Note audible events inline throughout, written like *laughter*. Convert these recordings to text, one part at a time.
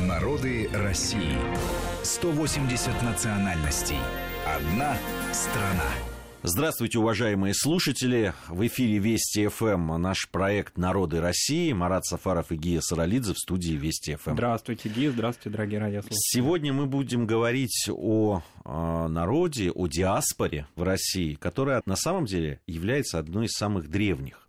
Народы России. 180 национальностей. Одна страна. Здравствуйте, уважаемые слушатели. В эфире Вести ФМ наш проект «Народы России». Марат Сафаров и Гия Саралидзе в студии Вести ФМ. Здравствуйте, Гия. Здравствуйте, дорогие радиослушатели. Сегодня мы будем говорить о, о народе, о диаспоре в России, которая на самом деле является одной из самых древних.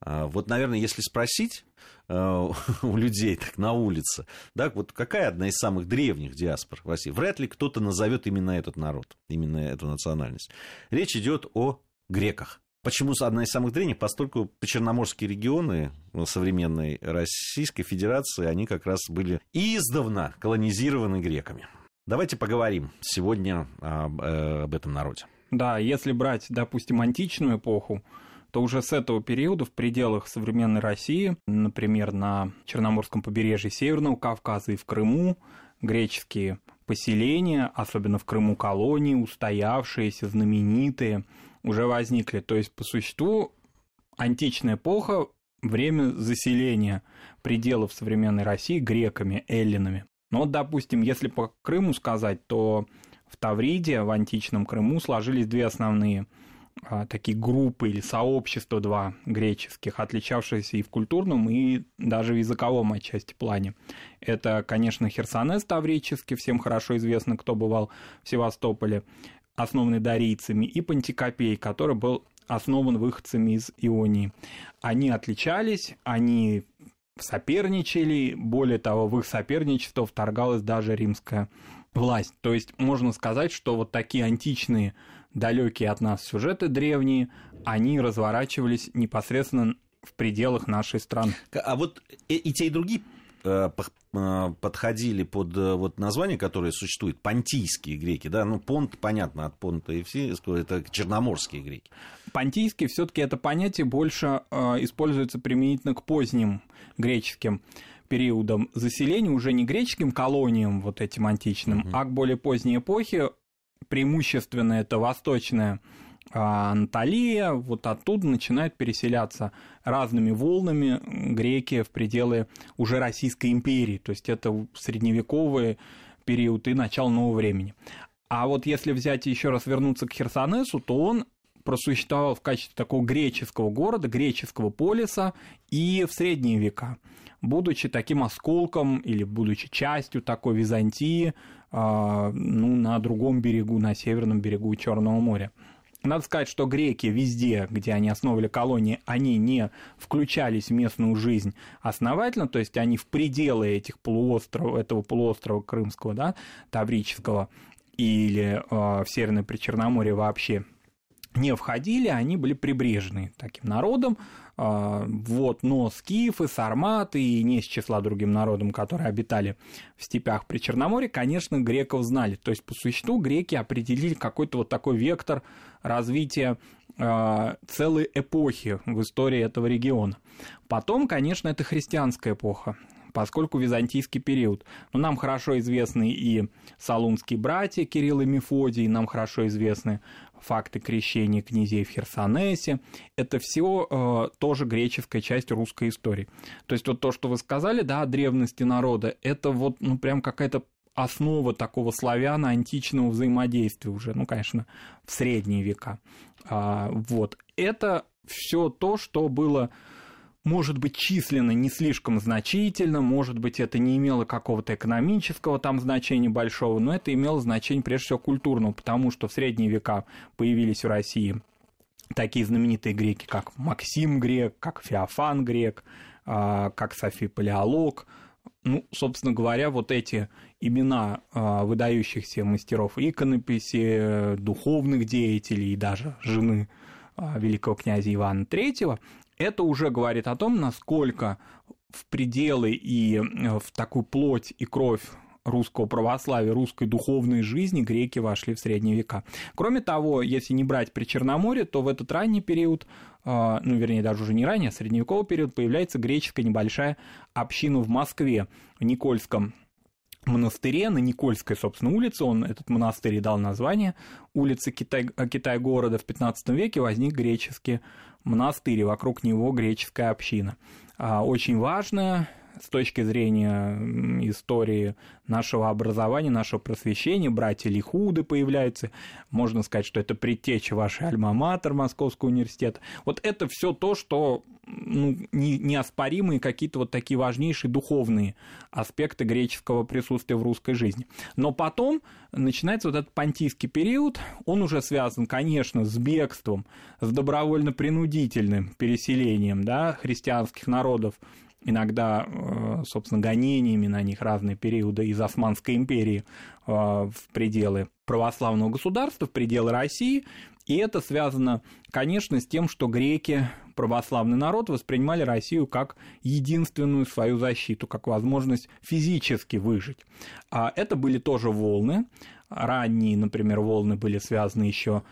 А, вот, наверное, если спросить э, *laughs* у людей так на улице, да, вот какая одна из самых древних диаспор в России, вряд ли кто-то назовет именно этот народ, именно эту национальность. Речь идет о греках. Почему одна из самых древних? Поскольку черноморские регионы современной Российской Федерации, они как раз были издавна колонизированы греками. Давайте поговорим сегодня об, э, об этом народе. Да, если брать, допустим, античную эпоху, то уже с этого периода в пределах современной России, например, на Черноморском побережье Северного Кавказа и в Крыму, греческие поселения, особенно в Крыму колонии, устоявшиеся, знаменитые, уже возникли. То есть, по существу, античная эпоха время заселения пределов современной России греками, эллинами. Но допустим, если по Крыму сказать, то в Тавриде, в античном Крыму, сложились две основные такие группы или сообщества два греческих, отличавшиеся и в культурном, и даже в языковом отчасти плане. Это, конечно, Херсонес Таврический, всем хорошо известно, кто бывал в Севастополе, основанный дарийцами, и Пантикопей, который был основан выходцами из Ионии. Они отличались, они соперничали, более того, в их соперничество вторгалась даже римская власть. То есть можно сказать, что вот такие античные далекие от нас сюжеты древние, они разворачивались непосредственно в пределах нашей страны. А вот и те, и другие э, э, подходили под э, вот название, которое существует, понтийские греки, да, ну, понт, понятно, от понта и все, это черноморские греки. Понтийские все таки это понятие больше используется применительно к поздним греческим периодам заселения, уже не греческим колониям вот этим античным, угу. а к более поздней эпохе преимущественно это восточная а, Анатолия, вот оттуда начинают переселяться разными волнами греки в пределы уже Российской империи, то есть это средневековый период и начало нового времени. А вот если взять еще раз вернуться к Херсонесу, то он просуществовал в качестве такого греческого города, греческого полиса и в средние века, будучи таким осколком или будучи частью такой Византии, ну, на другом берегу, на северном берегу Черного моря. Надо сказать, что греки везде, где они основывали колонии, они не включались в местную жизнь основательно, то есть они в пределы этих полуострова, этого полуострова Крымского, да, Таврического или э, в Северное Причерноморье вообще не входили, они были прибрежны таким народом, а, вот, но скифы, сарматы и не из числа другим народам, которые обитали в степях при Черноморье, конечно, греков знали. То есть, по существу, греки определили какой-то вот такой вектор развития а, целой эпохи в истории этого региона. Потом, конечно, это христианская эпоха поскольку византийский период. Но нам хорошо известны и салунские братья Кирилл и Мефодий, нам хорошо известны факты крещения князей в Херсонесе. Это все э, тоже греческая часть русской истории. То есть вот то, что вы сказали, да, о древности народа, это вот, ну, прям какая-то основа такого славяно-античного взаимодействия уже, ну, конечно, в средние века. А, вот. Это все то, что было может быть численно не слишком значительно, может быть это не имело какого-то экономического там значения большого, но это имело значение прежде всего культурного, потому что в средние века появились в России такие знаменитые греки, как Максим Грек, как Феофан Грек, а, как Софий Палеолог. Ну, собственно говоря, вот эти имена а, выдающихся мастеров иконописи, духовных деятелей и даже жены а, великого князя Ивана III, это уже говорит о том, насколько в пределы и э, в такую плоть и кровь русского православия, русской духовной жизни греки вошли в средние века. Кроме того, если не брать при Черноморье, то в этот ранний период, э, ну, вернее, даже уже не ранее, а средневековый период, появляется греческая небольшая община в Москве, в Никольском монастыре, на Никольской, собственно, улице, он, этот монастырь дал название улицы Китай, Китай-города в 15 веке, возник греческий монастырь, вокруг него греческая община. А, очень важная, с точки зрения истории нашего образования, нашего просвещения, братья Лихуды появляются, можно сказать, что это предтеча вашей альма-матер Московского университета. Вот это все то, что ну, не, неоспоримые какие-то вот такие важнейшие духовные аспекты греческого присутствия в русской жизни. Но потом начинается вот этот понтийский период, он уже связан, конечно, с бегством, с добровольно-принудительным переселением да, христианских народов иногда, э, собственно, гонениями на них разные периоды из Османской империи э, в пределы православного государства, в пределы России. И это связано, конечно, с тем, что греки, православный народ, воспринимали Россию как единственную свою защиту, как возможность физически выжить. А это были тоже волны. Ранние, например, волны были связаны еще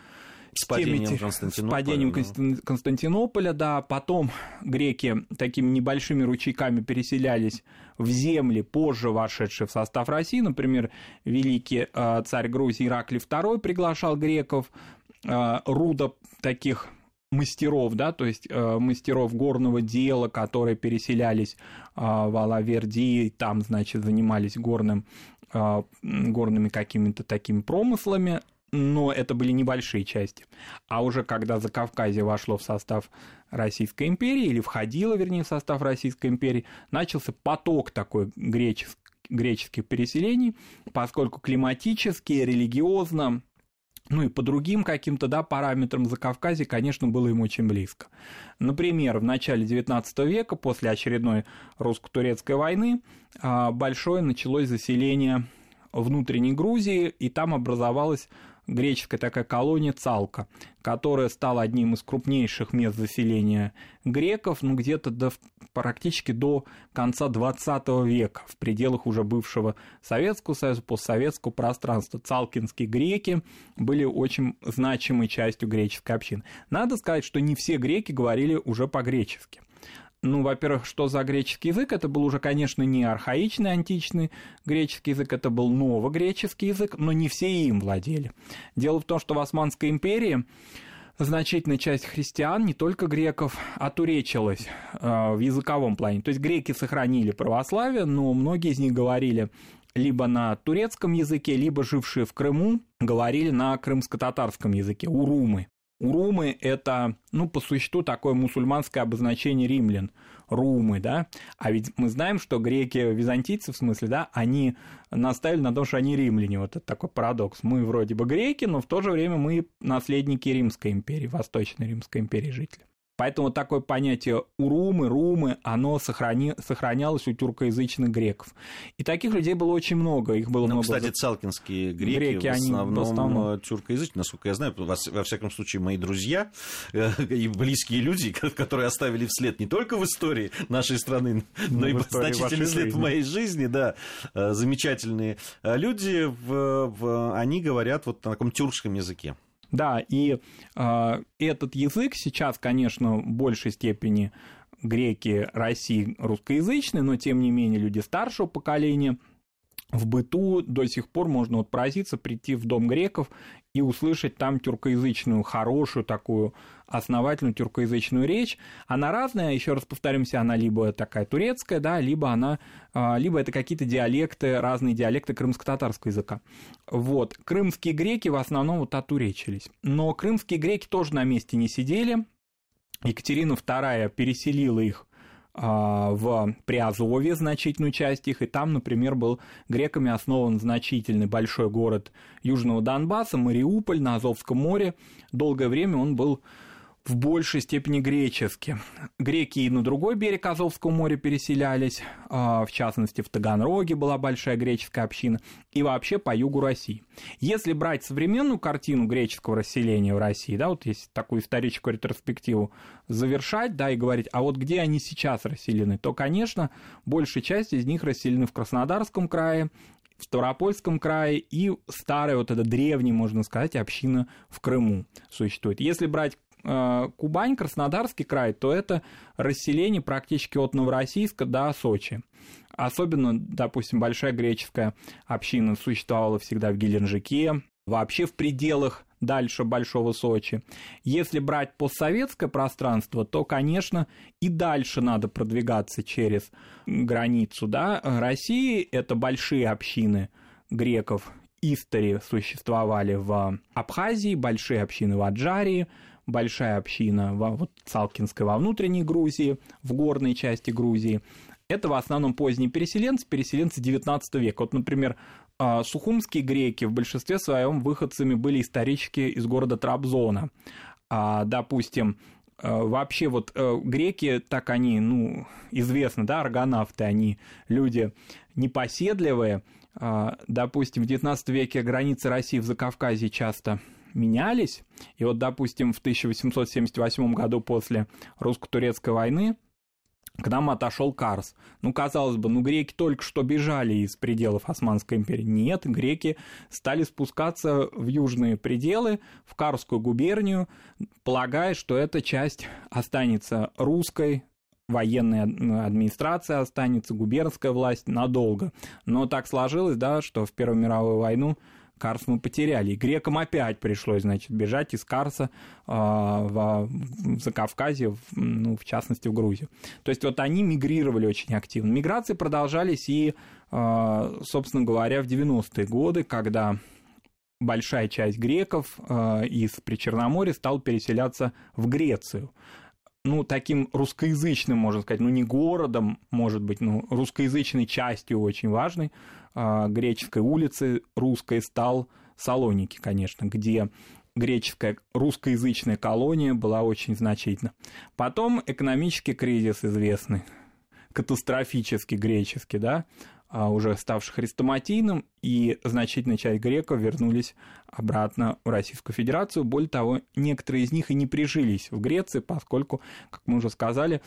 с падением Константинополя. С падением да. Константинополя, да. Потом греки такими небольшими ручейками переселялись в земли, позже вошедшие в состав России. Например, великий э, царь Грузии Ираклий II приглашал греков, руда таких мастеров, да, то есть э, мастеров горного дела, которые переселялись э, в Алаверди, там, значит, занимались горным, э, горными какими-то такими промыслами, но это были небольшие части. А уже когда Закавказье вошло в состав Российской империи, или входило, вернее, в состав Российской империи, начался поток такой греческих, греческих переселений, поскольку климатически, религиозно, ну и по другим каким-то да, параметрам Закавказье, конечно, было им очень близко. Например, в начале XIX века, после очередной русско-турецкой войны, а, большое началось заселение внутренней Грузии, и там образовалась греческая такая колония Цалка, которая стала одним из крупнейших мест заселения греков, ну, где-то до, практически до конца 20 века, в пределах уже бывшего Советского Союза, постсоветского пространства. Цалкинские греки были очень значимой частью греческой общины. Надо сказать, что не все греки говорили уже по-гречески. Ну, во-первых, что за греческий язык? Это был уже, конечно, не архаичный античный греческий язык, это был новогреческий язык, но не все им владели. Дело в том, что в Османской империи значительная часть христиан, не только греков, отуречилась э, в языковом плане. То есть греки сохранили православие, но многие из них говорили либо на турецком языке, либо жившие в Крыму говорили на крымско-татарском языке, урумы. Урумы – это, ну, по существу, такое мусульманское обозначение римлян. Румы, да? А ведь мы знаем, что греки, византийцы, в смысле, да, они наставили на том, что они римляне. Вот это такой парадокс. Мы вроде бы греки, но в то же время мы наследники Римской империи, Восточной Римской империи жители. Поэтому такое понятие урумы, румы, оно сохрани, сохранялось у тюркоязычных греков. И таких людей было очень много. Их было ну, много. Кстати, цалкинские греки, греки в, основном в основном э, тюркоязычные, насколько я знаю, во, всяком случае, мои друзья э, и близкие люди, которые оставили вслед не только в истории нашей страны, но, но и значительный след жизни. в моей жизни, да, э, замечательные люди, в, в, они говорят вот на таком тюркском языке. Да, и э, этот язык сейчас, конечно, в большей степени греки России русскоязычные, но тем не менее люди старшего поколения в быту до сих пор можно вот поразиться, прийти в дом греков и услышать там тюркоязычную, хорошую такую основательную тюркоязычную речь. Она разная, еще раз повторимся, она либо такая турецкая, да, либо она, а, либо это какие-то диалекты, разные диалекты крымско-татарского языка. Вот. Крымские греки в основном вот отуречились. Но крымские греки тоже на месте не сидели. Екатерина II переселила их в Приазовье значительную часть их, и там, например, был греками основан значительный большой город Южного Донбасса, Мариуполь на Азовском море. Долгое время он был в большей степени гречески. Греки и на другой берег Азовского моря переселялись, а, в частности, в Таганроге была большая греческая община, и вообще по югу России. Если брать современную картину греческого расселения в России, да, вот если такую историческую ретроспективу завершать, да, и говорить, а вот где они сейчас расселены, то, конечно, большая часть из них расселены в Краснодарском крае, в Ставропольском крае и старая вот эта древняя, можно сказать, община в Крыму существует. Если брать Кубань, Краснодарский край, то это расселение практически от Новороссийска до Сочи. Особенно, допустим, большая греческая община существовала всегда в Геленджике, вообще в пределах дальше Большого Сочи. Если брать постсоветское пространство, то, конечно, и дальше надо продвигаться через границу да, России. Это большие общины греков истори существовали в Абхазии, большие общины в Аджарии, большая община в вот, Салкинской во внутренней Грузии, в горной части Грузии. Это в основном поздние переселенцы, переселенцы 19 века. Вот, например, а, сухумские греки в большинстве своем выходцами были исторически из города Трабзона. А, допустим, а, вообще вот э, греки, так они, ну, известны, да, аргонавты, они люди непоседливые. Допустим, в XIX веке границы России в Закавказье часто менялись. И вот, допустим, в 1878 году после русско-турецкой войны к нам отошел Карс. Ну, казалось бы, ну, греки только что бежали из пределов Османской империи. Нет, греки стали спускаться в южные пределы, в Карскую губернию, полагая, что эта часть останется русской, военная администрация останется, губернская власть надолго. Но так сложилось, да, что в Первую мировую войну Карс мы потеряли. И грекам опять пришлось, значит, бежать из Карса э, в, в Закавказье, в, ну, в частности, в Грузию. То есть вот они мигрировали очень активно. Миграции продолжались и, э, собственно говоря, в 90-е годы, когда большая часть греков э, из Причерноморья стала переселяться в Грецию ну, таким русскоязычным, можно сказать, ну, не городом, может быть, ну, русскоязычной частью очень важной э, греческой улицы русской стал Салоники, конечно, где греческая русскоязычная колония была очень значительна. Потом экономический кризис известный, катастрофически греческий, да, а, уже ставший хрестоматийным, и значительная часть греков вернулись обратно в Российскую Федерацию. Более того, некоторые из них и не прижились в Греции, поскольку, как мы уже сказали,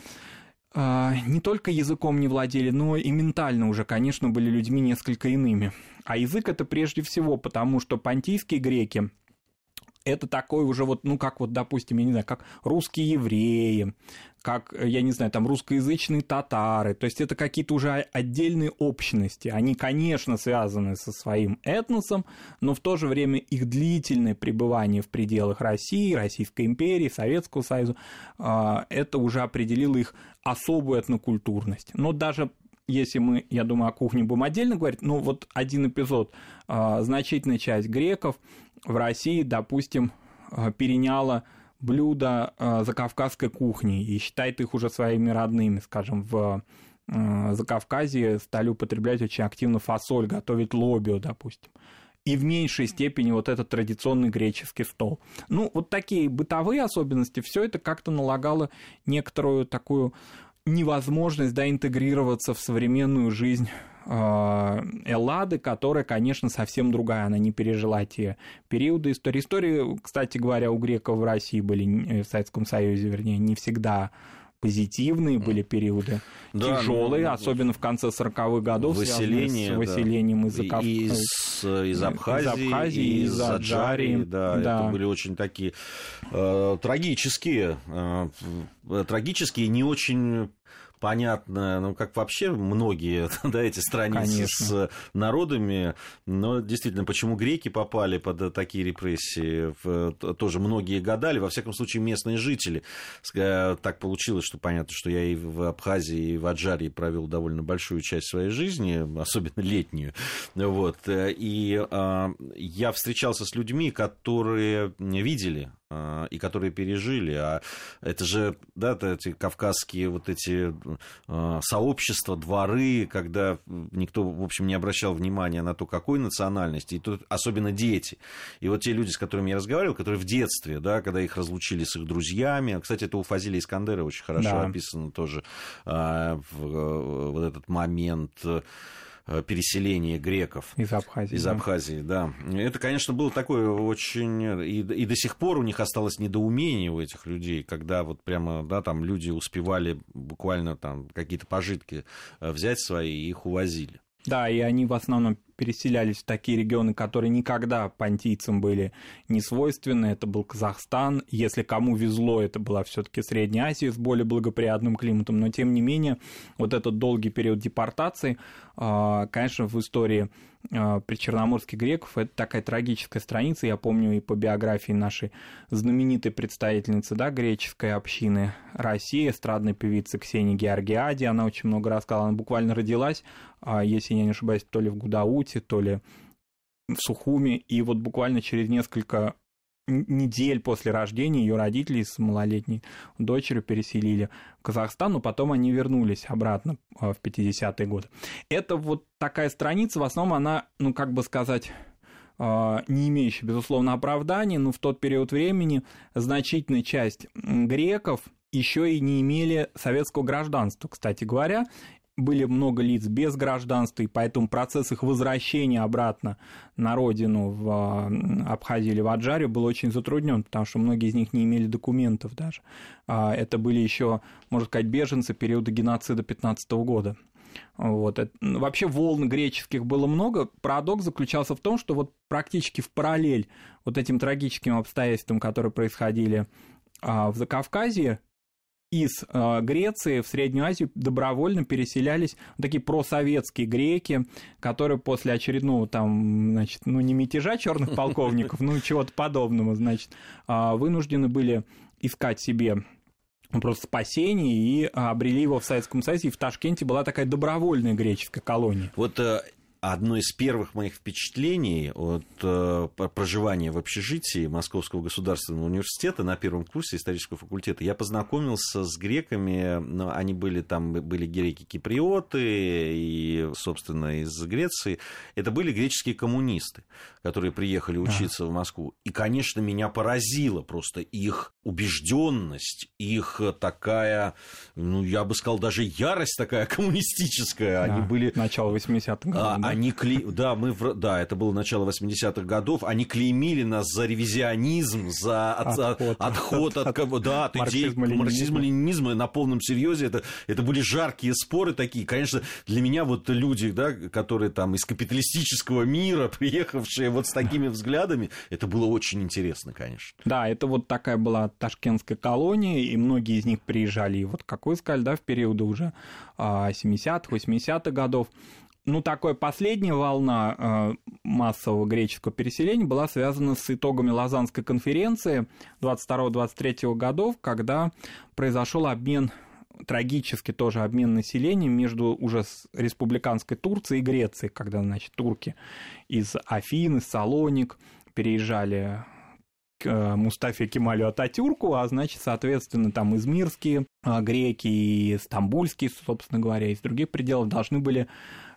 а, не только языком не владели, но и ментально уже, конечно, были людьми несколько иными. А язык это прежде всего потому, что понтийские греки это такой уже вот, ну, как вот, допустим, я не знаю, как русские евреи, как, я не знаю, там, русскоязычные татары, то есть это какие-то уже отдельные общности. Они, конечно, связаны со своим этносом, но в то же время их длительное пребывание в пределах России, Российской империи, Советского Союза, а, это уже определило их особую этнокультурность. Но даже если мы, я думаю, о кухне будем отдельно говорить, ну вот один эпизод, а, значительная часть греков в России, допустим, а, переняла блюда а, закавказской кухни и считает их уже своими родными, скажем, в Закавказье стали употреблять очень активно фасоль, готовить лобио, допустим. И в меньшей степени вот этот традиционный греческий стол. Ну, вот такие бытовые особенности, все это как-то налагало некоторую такую невозможность да, интегрироваться в современную жизнь а, Эллады, которая, конечно, совсем другая. Она не пережила те периоды истории. Истории, кстати говоря, у греков в России были, э, в Советском Союзе, вернее, не всегда позитивные были периоды, да, тяжелые, ну, особенно в конце 40-х годов, выселение, с выселением да. из, Закав... из, из Абхазии, из Абхазии, из Аджарии. Да, да, это были очень такие э, трагические, э, трагические, не очень понятно, ну, как вообще многие, *laughs* да, эти страницы Конечно. с народами, но действительно, почему греки попали под такие репрессии, тоже многие гадали, во всяком случае, местные жители. Так получилось, что понятно, что я и в Абхазии, и в Аджарии провел довольно большую часть своей жизни, особенно летнюю, вот, и а, я встречался с людьми, которые видели и которые пережили. А это же, да, эти кавказские вот эти а, сообщества, дворы, когда никто, в общем, не обращал внимания на то, какой национальности, и тут особенно дети. И вот те люди, с которыми я разговаривал, которые в детстве, да, когда их разлучили с их друзьями, кстати, это у Фазиля Искандера очень хорошо да. описано тоже а, в, вот этот момент Э, переселения греков из Абхазии. Из Абхазии, да. Это, конечно, было такое очень... И, и до сих пор у них осталось недоумение у этих людей, когда вот прямо, да, там люди успевали буквально там какие-то пожитки э, взять свои и их увозили. Да, и они в основном переселялись в такие регионы, которые никогда понтийцам были не свойственны. Это был Казахстан. Если кому везло, это была все-таки Средняя Азия с более благоприятным климатом. Но, тем не менее, вот этот долгий период депортации, а, конечно, в истории а, причерноморских греков это такая трагическая страница. Я помню и по биографии нашей знаменитой представительницы да, греческой общины России, эстрадной певицы Ксении Георгиади. Она очень много рассказала. Она буквально родилась, а, если я не ошибаюсь, то ли в Гудауте, то ли в Сухуми. И вот буквально через несколько недель после рождения ее родители с малолетней дочерью переселили в Казахстан, но потом они вернулись обратно а, в 50-е годы. Это вот такая страница, в основном она, ну, как бы сказать, а, не имеющая, безусловно, оправдания, но в тот период времени значительная часть греков еще и не имели советского гражданства, кстати говоря, были много лиц без гражданства, и поэтому процесс их возвращения обратно на родину в а, Абхазию или в Аджарию был очень затруднен, потому что многие из них не имели документов даже. А, это были еще, можно сказать, беженцы периода геноцида 15 года. Вот. Вообще волн греческих было много. Парадокс заключался в том, что вот практически в параллель вот этим трагическим обстоятельствам, которые происходили а, в Закавказье, из э, Греции в Среднюю Азию добровольно переселялись такие просоветские греки, которые после очередного там, значит, ну не мятежа черных полковников, ну чего-то подобного, значит, э, вынуждены были искать себе просто спасение и обрели его в Советском Союзе. И в Ташкенте была такая добровольная греческая колония. Вот э, одно из первых моих впечатлений от э, проживания в общежитии Московского государственного университета на первом курсе исторического факультета, я познакомился с греками, ну, они были там, были греки-киприоты и, собственно, из Греции. Это были греческие коммунисты, которые приехали учиться да. в Москву. И, конечно, меня поразило просто их убежденность, их такая, ну, я бы сказал, даже ярость такая коммунистическая. Да, они были... Начало 80-х годов. А, да? Они кле... да, мы в... да, это было начало 80-х годов. Они клеймили нас за ревизионизм, за отход, отход от, от, да, от идей марксизма-ленинизма на полном серьезе. Это, это были жаркие споры такие. Конечно, для меня вот люди, да, которые там из капиталистического мира, *laughs* приехавшие вот с такими взглядами, это было очень интересно, конечно. Да, это вот такая была ташкентская колония, и многие из них приезжали, и вот, как вы сказали, да, в периоды уже 70-х, а, 80-х годов ну, такая последняя волна э, массового греческого переселения была связана с итогами Лозаннской конференции 22-23 годов, когда произошел обмен трагический тоже обмен населением между уже республиканской Турцией и Грецией, когда, значит, турки из Афин, из Салоник переезжали к э, Мустафе Кемалю Ататюрку, а значит, соответственно, там измирские э, греки и стамбульские, собственно говоря, из других пределов должны были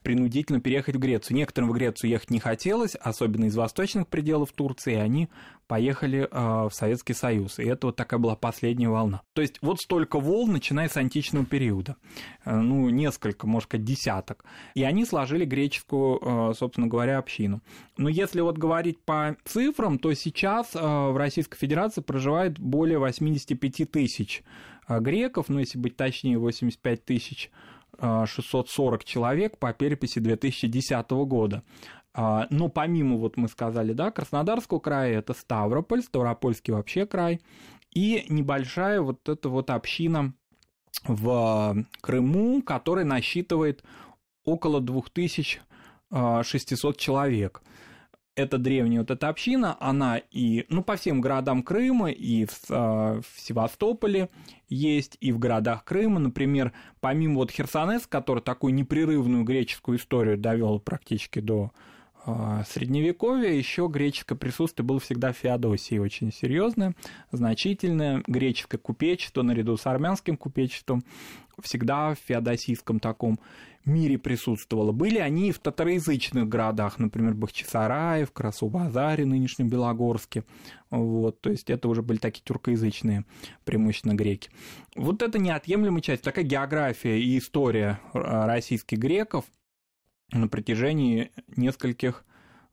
принудительно переехать в Грецию. Некоторым в Грецию ехать не хотелось, особенно из восточных пределов Турции, и они поехали э, в Советский Союз. И это вот такая была последняя волна. То есть вот столько волн, начиная с античного периода. Э, ну, несколько, может сказать, десяток. И они сложили греческую, э, собственно говоря, общину. Но если вот говорить по цифрам, то сейчас в Российской Федерации проживает более 85 тысяч греков, ну, если быть точнее, 85 тысяч 640 человек по переписи 2010 года. А, но помимо, вот мы сказали, да, Краснодарского края, это Ставрополь, Ставропольский вообще край, и небольшая вот эта вот община в Крыму, которая насчитывает около 2600 человек эта древняя вот эта община, она и, ну, по всем городам Крыма, и в, э, в Севастополе есть, и в городах Крыма, например, помимо вот Херсонес, который такую непрерывную греческую историю довел практически до э, Средневековья, еще греческое присутствие было всегда в Феодосии очень серьезное, значительное, греческое купечество наряду с армянским купечеством всегда в феодосийском таком мире присутствовало. Были они и в татароязычных городах, например, Бахчисарае, в Красу-Базаре, нынешнем Белогорске. Вот, то есть это уже были такие тюркоязычные, преимущественно греки. Вот это неотъемлемая часть, такая география и история российских греков на протяжении нескольких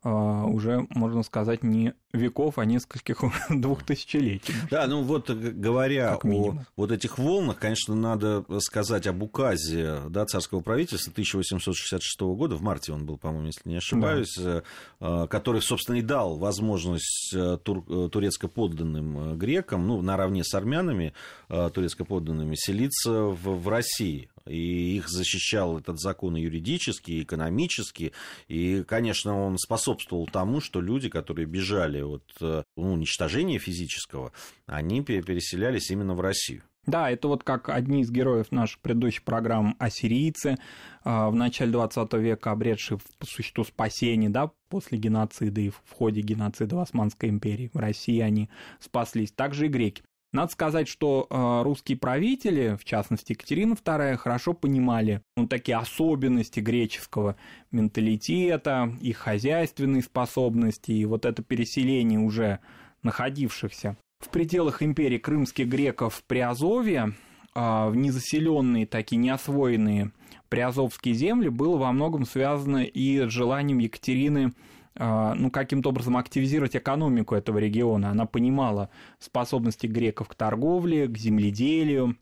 а, уже, можно сказать, не веков, а нескольких *laughs* двух тысячелетий. Да, ну вот говоря о вот этих волнах, конечно, надо сказать об указе да, царского правительства 1866 года, в марте он был, по-моему, если не ошибаюсь, да. Э, который, собственно, и дал возможность э, тур, э, турецко-подданным грекам, ну, наравне с армянами, турецко-подданными, селиться в, в России и их защищал этот закон и юридически, и экономически, и, конечно, он способствовал тому, что люди, которые бежали от ну, уничтожения физического, они переселялись именно в Россию. Да, это вот как одни из героев наших предыдущих программ ассирийцы, а, в начале 20 века обретшие по существу спасение, да, после геноцида и в ходе геноцида в Османской империи. В России они спаслись. Также и греки. Надо сказать, что э, русские правители, в частности Екатерина II, хорошо понимали ну, такие особенности греческого менталитета, их хозяйственные способности, и вот это переселение уже находившихся в пределах империи крымских греков в Приазовье, э, в незаселенные, такие неосвоенные приазовские земли, было во многом связано и с желанием Екатерины а, ну, каким-то образом активизировать экономику этого региона. Она понимала способности греков к торговле, к земледелию,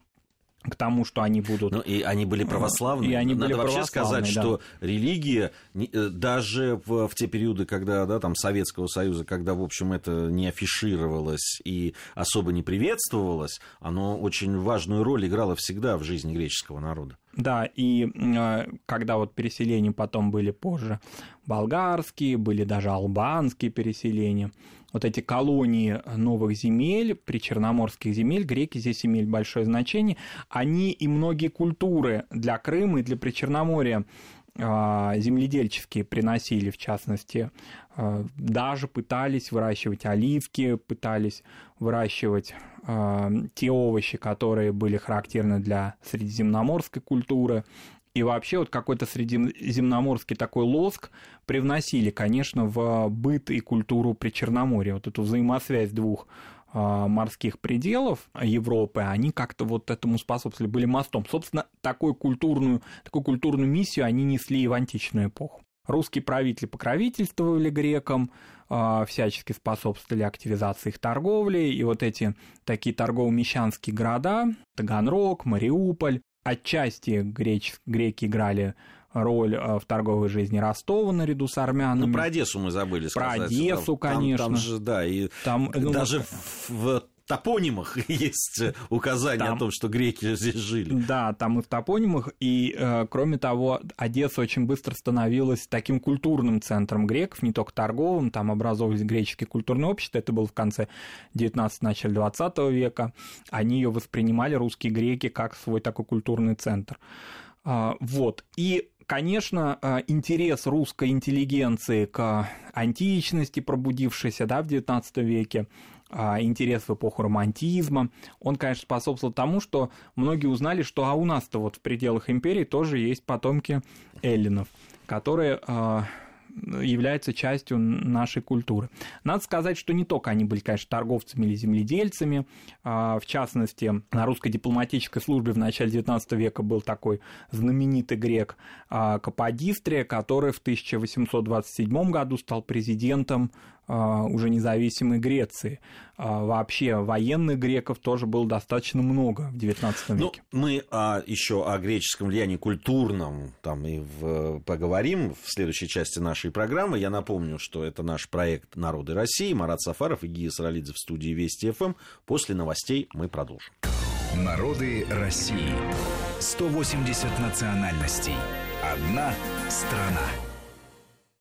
к тому, что они будут... Ну, и они были православные. И они Надо были вообще сказать, да. что религия, э, даже в, в те периоды, когда, да, там, Советского Союза, когда, в общем, это не афишировалось и особо не приветствовалось, оно очень важную роль играло всегда в жизни греческого народа. Да, и э, когда вот переселения потом были позже болгарские, были даже албанские переселения, вот эти колонии новых земель, причерноморских земель, греки здесь имели большое значение, они и многие культуры для Крыма и для Причерноморья а, земледельческие приносили, в частности, а, даже пытались выращивать оливки, пытались выращивать а, те овощи, которые были характерны для средиземноморской культуры. И вообще вот какой-то средиземноморский такой лоск привносили, конечно, в быт и культуру Причерноморья. Вот эту взаимосвязь двух а, морских пределов Европы, они как-то вот этому способствовали, были мостом. Собственно, такую культурную, такую культурную миссию они несли и в античную эпоху. Русские правители покровительствовали грекам, а, всячески способствовали активизации их торговли, и вот эти такие торгово-мещанские города, Таганрог, Мариуполь, отчасти греч, греки играли роль э, в торговой жизни Ростова наряду с армянами. Ну, про Одессу мы забыли сказать. Про Одессу, там, конечно. Там, там же, да, и там, ну, даже в, в топонимах *laughs* есть указание там, о том, что греки здесь жили. Да, там и в топонимах, и э, кроме того, Одесса очень быстро становилась таким культурным центром греков, не только торговым, там образовывались греческие культурные общества, это было в конце 19 начале 20 века, они ее воспринимали, русские греки, как свой такой культурный центр. А, вот, и конечно, э, интерес русской интеллигенции к античности, пробудившейся да, в XIX веке, интерес в эпоху романтизма, он, конечно, способствовал тому, что многие узнали, что а у нас-то вот в пределах империи тоже есть потомки эллинов, которые а, является частью нашей культуры. Надо сказать, что не только они были, конечно, торговцами или земледельцами. А, в частности, на русской дипломатической службе в начале XIX века был такой знаменитый грек а, Каподистрия, который в 1827 году стал президентом а, уже независимой Греции. А, вообще военных греков тоже было достаточно много в XIX ну, веке. Ну, мы а, еще о греческом влиянии культурном там и в, поговорим в следующей части нашей программы. Я напомню, что это наш проект «Народы России». Марат Сафаров и Гия Саралидзе в студии Вести ФМ. После новостей мы продолжим. Народы России. 180 национальностей. Одна страна.